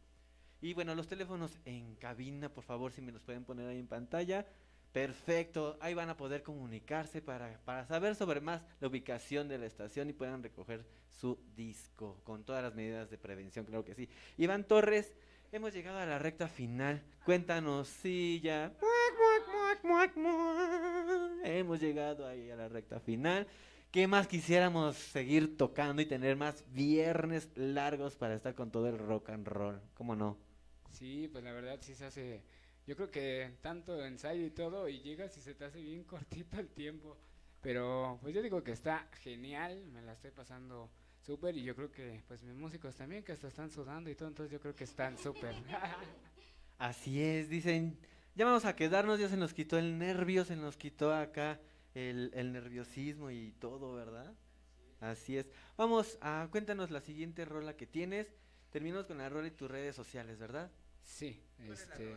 Y bueno, los teléfonos en cabina, por favor, si me los pueden poner ahí en pantalla. Perfecto, ahí van a poder comunicarse para, para saber sobre más la ubicación de la estación y puedan recoger su disco con todas las medidas de prevención, claro que sí. Iván Torres, hemos llegado a la recta final. Cuéntanos, sí, ya. Hemos llegado ahí a la recta final. ¿Qué más quisiéramos seguir tocando y tener más viernes largos para estar con todo el rock and roll? ¿Cómo no? Sí, pues la verdad sí se hace. Yo creo que tanto ensayo y todo, y llegas y se te hace bien cortito el tiempo. Pero pues yo digo que está genial, me la estoy pasando súper y yo creo que pues mis músicos también que hasta están sudando y todo, entonces yo creo que están súper. Así es, dicen, ya vamos a quedarnos, ya se nos quitó el nervio, se nos quitó acá el, el nerviosismo y todo, ¿verdad? Así es. Vamos a, cuéntanos la siguiente rola que tienes. Terminamos con la rola y tus redes sociales, ¿verdad? Sí, este,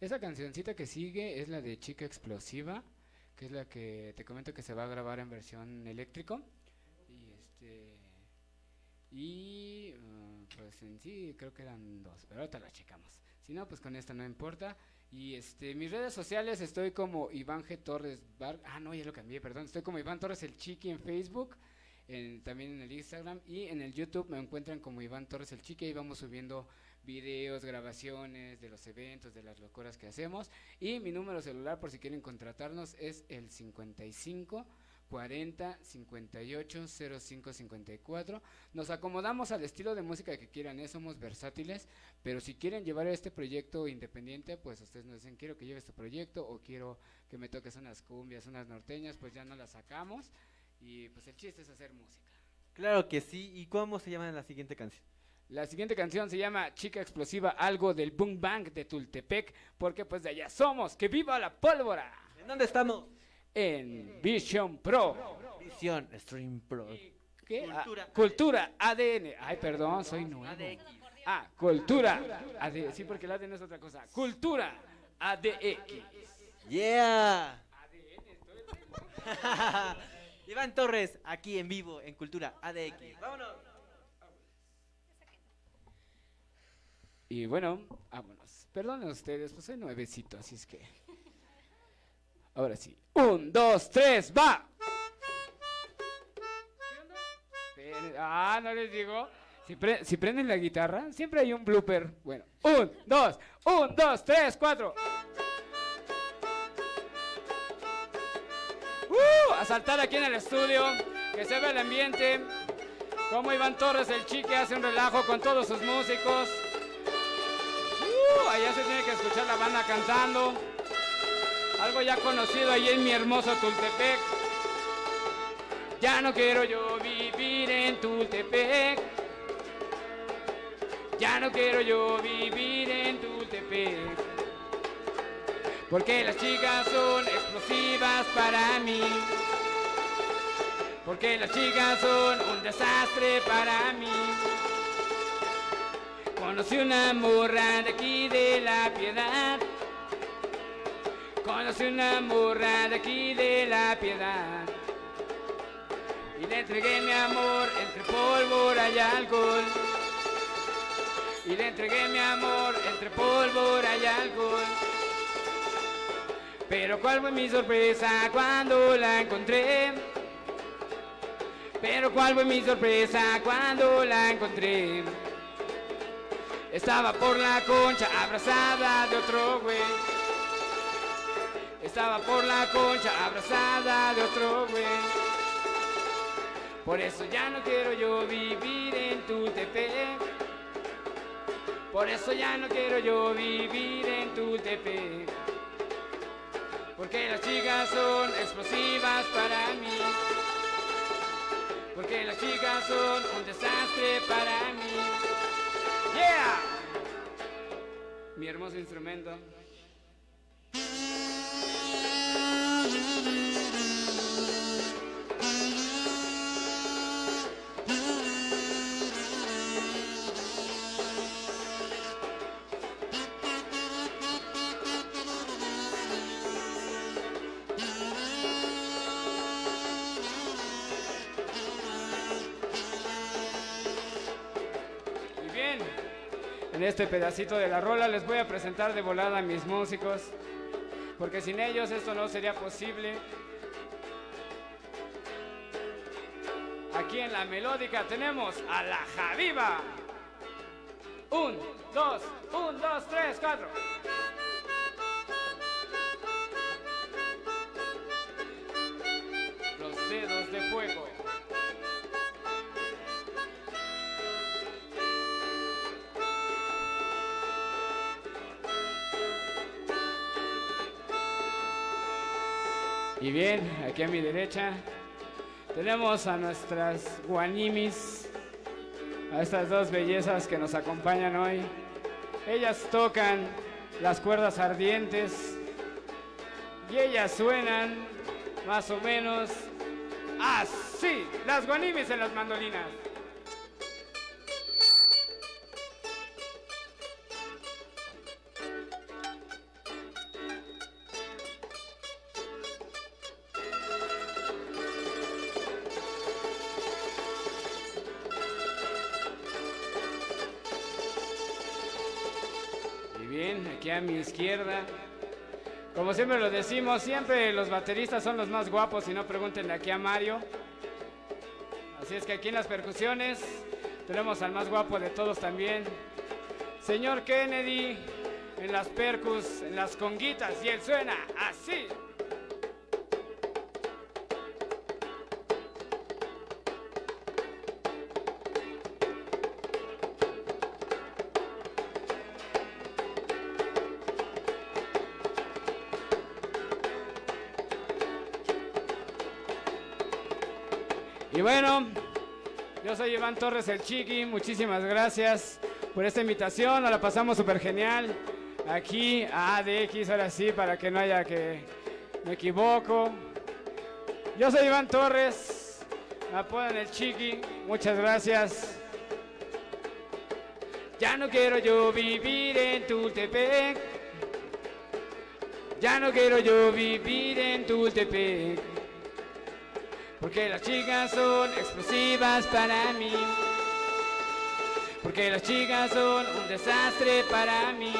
esa cancioncita que sigue es la de Chica Explosiva, que es la que te comento que se va a grabar en versión eléctrico. Y y uh, pues en sí creo que eran dos, pero ahorita la checamos. Si no, pues con esta no importa. Y este, mis redes sociales estoy como Iván G. Torres Bar. Ah, no, ya lo cambié, perdón. Estoy como Iván Torres el Chiqui en Facebook, en, también en el Instagram y en el YouTube me encuentran como Iván Torres el Chiqui. Ahí vamos subiendo videos, grabaciones de los eventos, de las locuras que hacemos. Y mi número celular, por si quieren contratarnos, es el 55 40 58 05 54. Nos acomodamos al estilo de música que quieran, ¿eh? somos versátiles, pero si quieren llevar este proyecto independiente, pues ustedes nos dicen, quiero que lleve este proyecto o quiero que me toques unas cumbias, unas norteñas, pues ya no las sacamos y pues el chiste es hacer música. Claro que sí. ¿Y cómo se llama la siguiente canción? La siguiente canción se llama Chica Explosiva, algo del Boom Bang de Tultepec, porque pues de allá somos. ¡Que viva la pólvora! ¿En dónde estamos? En Vision Pro. Vision Stream Pro. ¿Qué? Ah, Cultura. cultura ADN. Ay, perdón, soy nuevo. Ah, cultura. AD, sí, porque el ADN es otra cosa. Cultura ADX. ¡Yeah! Iván Torres, aquí en vivo, en Cultura ADX. ¡Vámonos! Y bueno, vámonos. Perdonen ustedes, pues soy nuevecito, así es que. Ahora sí. Un, dos, tres, va. Ah, no les digo. Si, pre- si prenden la guitarra, siempre hay un blooper. Bueno, un, dos, un, dos, tres, cuatro. ¡Uh! A saltar aquí en el estudio, que se ve el ambiente. Como Iván Torres, el chique, hace un relajo con todos sus músicos. ¡Uh! Allá se tiene que escuchar la banda cantando. Algo ya conocido ahí en mi hermoso Tultepec. Ya no quiero yo vivir en Tultepec. Ya no quiero yo vivir en Tultepec. Porque las chicas son explosivas para mí. Porque las chicas son un desastre para mí. Conocí una morra de aquí de la piedad. Conocí una morra de aquí de la piedad. Y le entregué mi amor entre pólvora y alcohol. Y le entregué mi amor entre pólvora y alcohol. Pero cuál fue mi sorpresa cuando la encontré. Pero cuál fue mi sorpresa cuando la encontré. Estaba por la concha abrazada de otro güey. Estaba por la concha abrazada de otro güey. Por eso ya no quiero yo vivir en Tultepec. Por eso ya no quiero yo vivir en Tultepec. Porque las chicas son explosivas para mí. Porque las chicas son un desastre para mí. ¡Yeah! Mi hermoso instrumento. En este pedacito de la rola les voy a presentar de volada a mis músicos, porque sin ellos esto no sería posible. Aquí en la melódica tenemos a la Javiva. Un, dos, un, dos, tres, cuatro. Y bien, aquí a mi derecha tenemos a nuestras guanimis, a estas dos bellezas que nos acompañan hoy. Ellas tocan las cuerdas ardientes y ellas suenan más o menos así, las guanimis en las mandolinas. Aquí a mi izquierda. Como siempre lo decimos, siempre los bateristas son los más guapos y no pregúntenle aquí a Mario. Así es que aquí en las percusiones tenemos al más guapo de todos también. Señor Kennedy en las percus, en las conguitas y él suena así. Y bueno, Yo soy Iván Torres el Chiqui, muchísimas gracias por esta invitación, nos la pasamos súper genial. Aquí a ADX, ahora sí, para que no haya que me equivoco. Yo soy Iván Torres, me apodan el Chiqui, muchas gracias. Ya no quiero yo vivir en Tultepec. Ya no quiero yo vivir en Tultepec. Porque las chicas son explosivas para mí. Porque las chicas son un desastre para mí.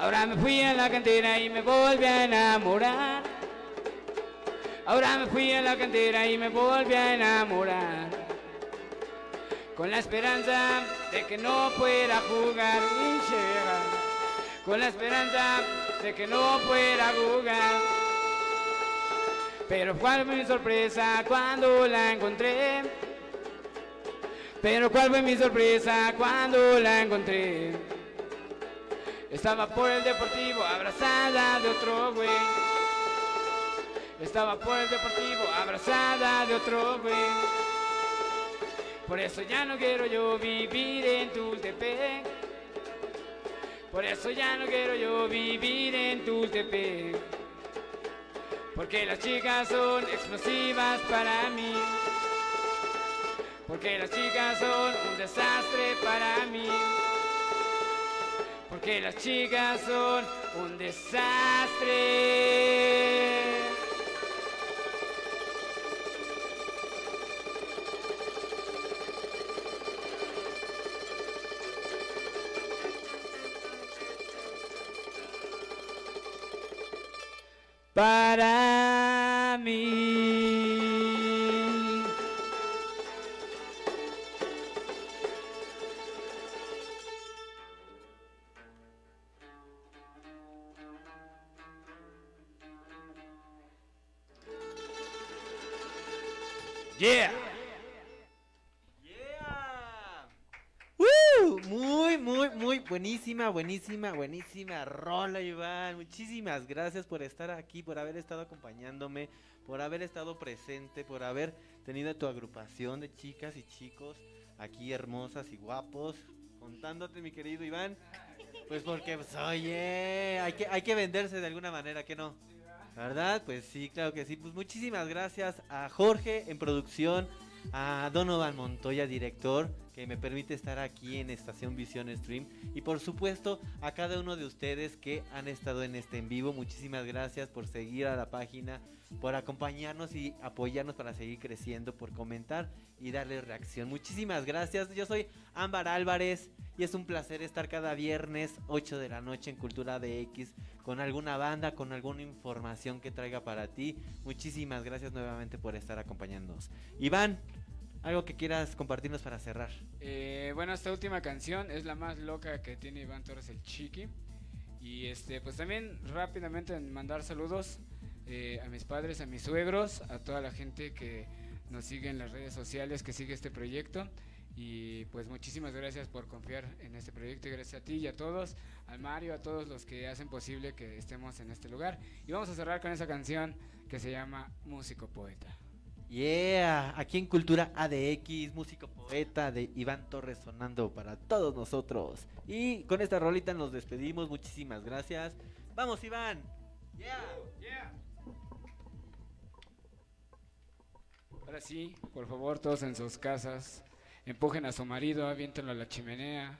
Ahora me fui a la cantera y me volví a enamorar. Ahora me fui a la cantera y me volví a enamorar. Con la esperanza de que no pueda jugar. Con la esperanza de que no pueda jugar. Pero cuál fue mi sorpresa cuando la encontré. Pero cuál fue mi sorpresa cuando la encontré. Estaba por el deportivo abrazada de otro güey. Estaba por el deportivo abrazada de otro güey. Por eso ya no quiero yo vivir en Tultepec. Por eso ya no quiero yo vivir en Tultepec. Porque las chicas son explosivas para mí. Porque las chicas son un desastre para mí. Porque las chicas son un desastre. Para buenísima, buenísima, buenísima rola, Iván. Muchísimas gracias por estar aquí, por haber estado acompañándome, por haber estado presente, por haber tenido tu agrupación de chicas y chicos aquí hermosas y guapos. Contándote, mi querido Iván. Pues porque, pues, oye, hay que, hay que venderse de alguna manera, que no? ¿Verdad? Pues sí, claro que sí. Pues muchísimas gracias a Jorge en producción, a Donovan Montoya, director, que me permite estar aquí en Estación Visión Stream. Y por supuesto, a cada uno de ustedes que han estado en este en vivo. Muchísimas gracias por seguir a la página, por acompañarnos y apoyarnos para seguir creciendo, por comentar y darle reacción. Muchísimas gracias. Yo soy Ámbar Álvarez y es un placer estar cada viernes 8 de la noche en Cultura DX con alguna banda, con alguna información que traiga para ti. Muchísimas gracias nuevamente por estar acompañándonos. Iván, algo que quieras compartirnos para cerrar. Eh, bueno, esta última canción es la más loca que tiene Iván Torres el Chiqui. Y este, pues también rápidamente mandar saludos eh, a mis padres, a mis suegros, a toda la gente que nos sigue en las redes sociales, que sigue este proyecto. Y pues muchísimas gracias por confiar en este proyecto y gracias a ti y a todos, al Mario, a todos los que hacen posible que estemos en este lugar. Y vamos a cerrar con esa canción que se llama Músico Poeta. Yeah, aquí en Cultura ADX, músico poeta de Iván Torres sonando para todos nosotros. Y con esta rolita nos despedimos, muchísimas gracias. Vamos Iván. Yeah. Ahora sí, por favor, todos en sus casas, empujen a su marido, aviéntenlo a la chimenea.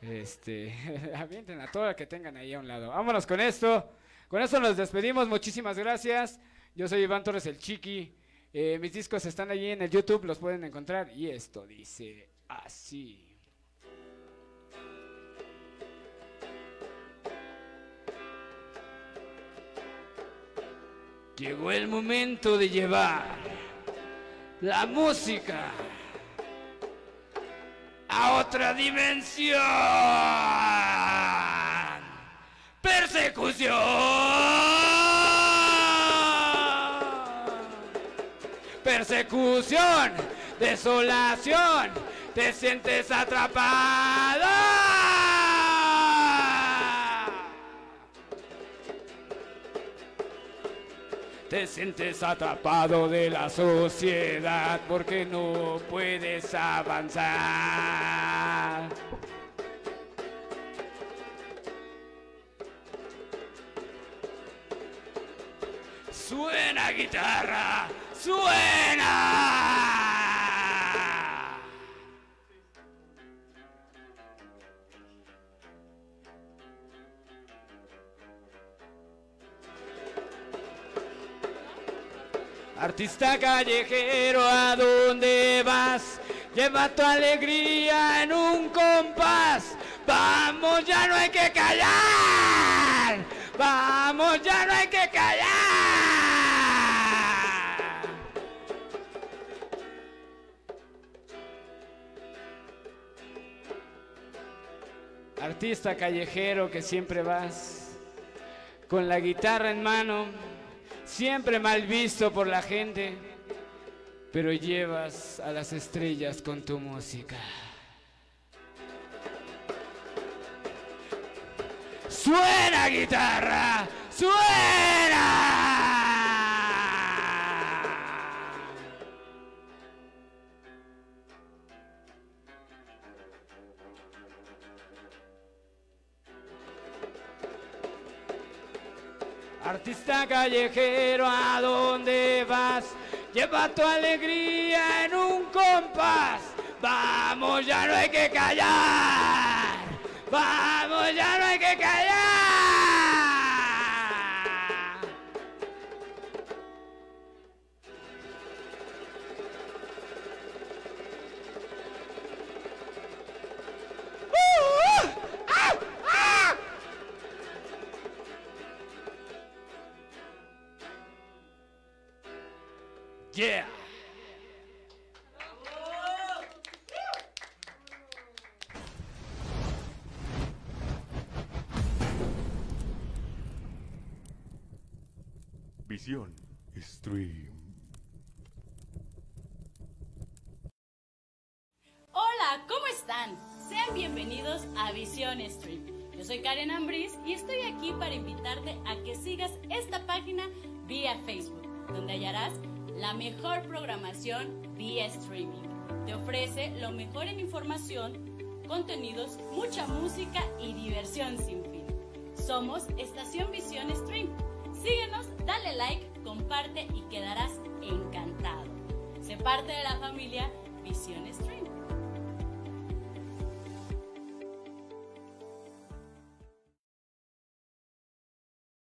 Este, avienten a todo lo que tengan ahí a un lado. Vámonos con esto. Con esto nos despedimos. Muchísimas gracias. Yo soy Iván Torres el Chiqui. Eh, mis discos están allí en el YouTube, los pueden encontrar. Y esto dice así. Llegó el momento de llevar la música a otra dimensión. Persecución. Persecución, desolación, te sientes atrapada. Te sientes atrapado de la sociedad porque no puedes avanzar. Suena guitarra, suena. Artista callejero, ¿a dónde vas? Lleva tu alegría en un compás. Vamos, ya no hay que callar. Vamos, ya no hay que callar. Artista callejero que siempre vas con la guitarra en mano siempre mal visto por la gente, pero llevas a las estrellas con tu música. Suena guitarra, suena. Callejero, ¿a dónde vas? Lleva tu alegría en un compás. Vamos, ya no hay que callar. Vamos, ya no hay que callar. Yeah. Streaming. Te ofrece lo mejor en información, contenidos, mucha música y diversión sin fin. Somos Estación Visión Stream. Síguenos, dale like, comparte y quedarás encantado. Sé parte de la familia Visión Stream.